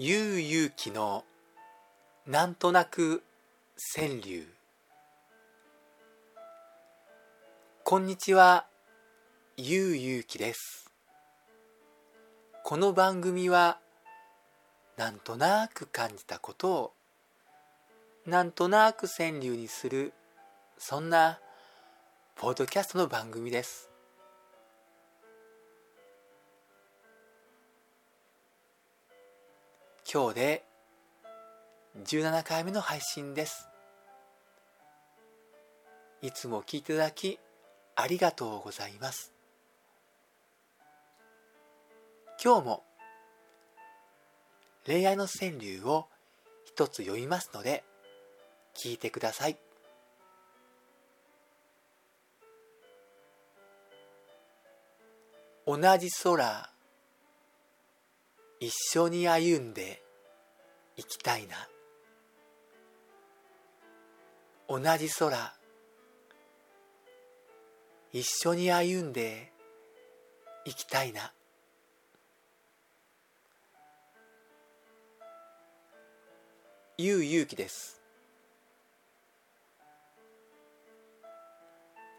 ゆうゆうきのなんとなく川柳。こんにちはゆうゆうきです。この番組はなんとなく感じたことをなんとなく川柳にするそんなポッドキャストの番組です。今日で17回目の配信です。いつも聞いていただきありがとうございます。今日も恋愛の川柳を一つ読みますので聞いてください。同じ空一緒に歩んで行きたいな。同じ空一緒に歩んで行きたいな。ゆうゆうきです。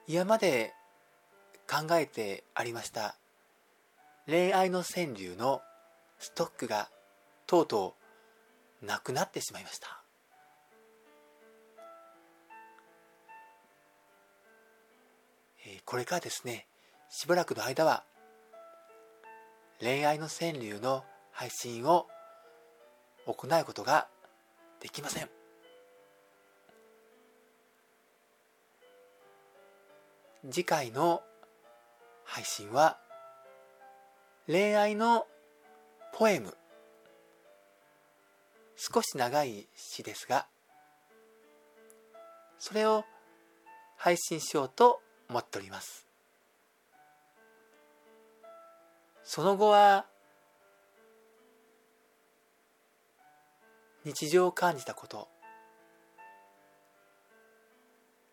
今まで考えてありました。恋愛の川柳のストックがとうとうなくなってしまいました。これからですねしばらくの間は恋愛の川柳の配信を行うことができません。次回の配信は恋愛のポエム。少し長い詩ですがそれを配信しようと思っております。その後は日常を感じたこと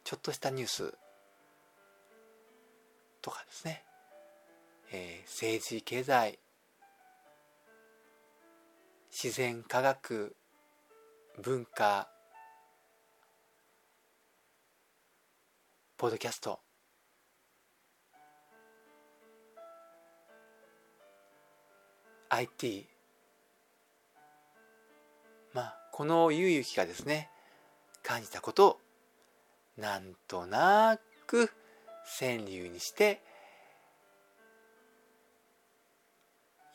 ちょっとしたニュースとかですね、えー、政治経済自然科学文化ポッドキャスト。IT まあこのゆうゆきがですね感じたことをなんとなく川柳にして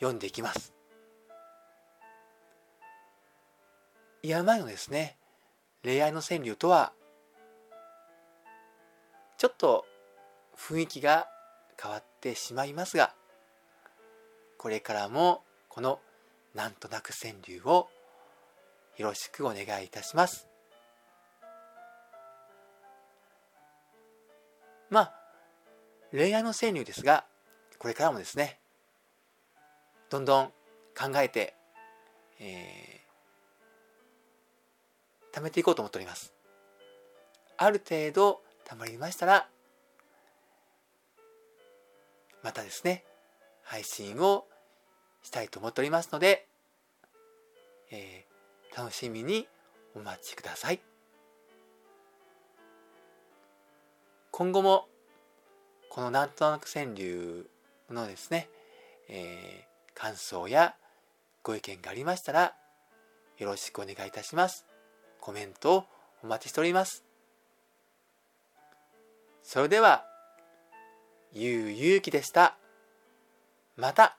読んでいきます。今までのですね恋愛の川柳とはちょっと雰囲気が変わってしまいますがこれからもこのなんとなく川柳をよろしくお願いいたします。まあ恋愛の川柳ですがこれからもですねどんどん考えて、え貯めていこうと思っております。ある程度貯まりましたらまたですね配信をしたいと思っておりますので、えー、楽しみにお待ちください。今後もこのなんとなく川柳のですね、えー、感想やご意見がありましたらよろしくお願いいたします。コメントをお待ちしております。それでは、ゆうゆうきでした。また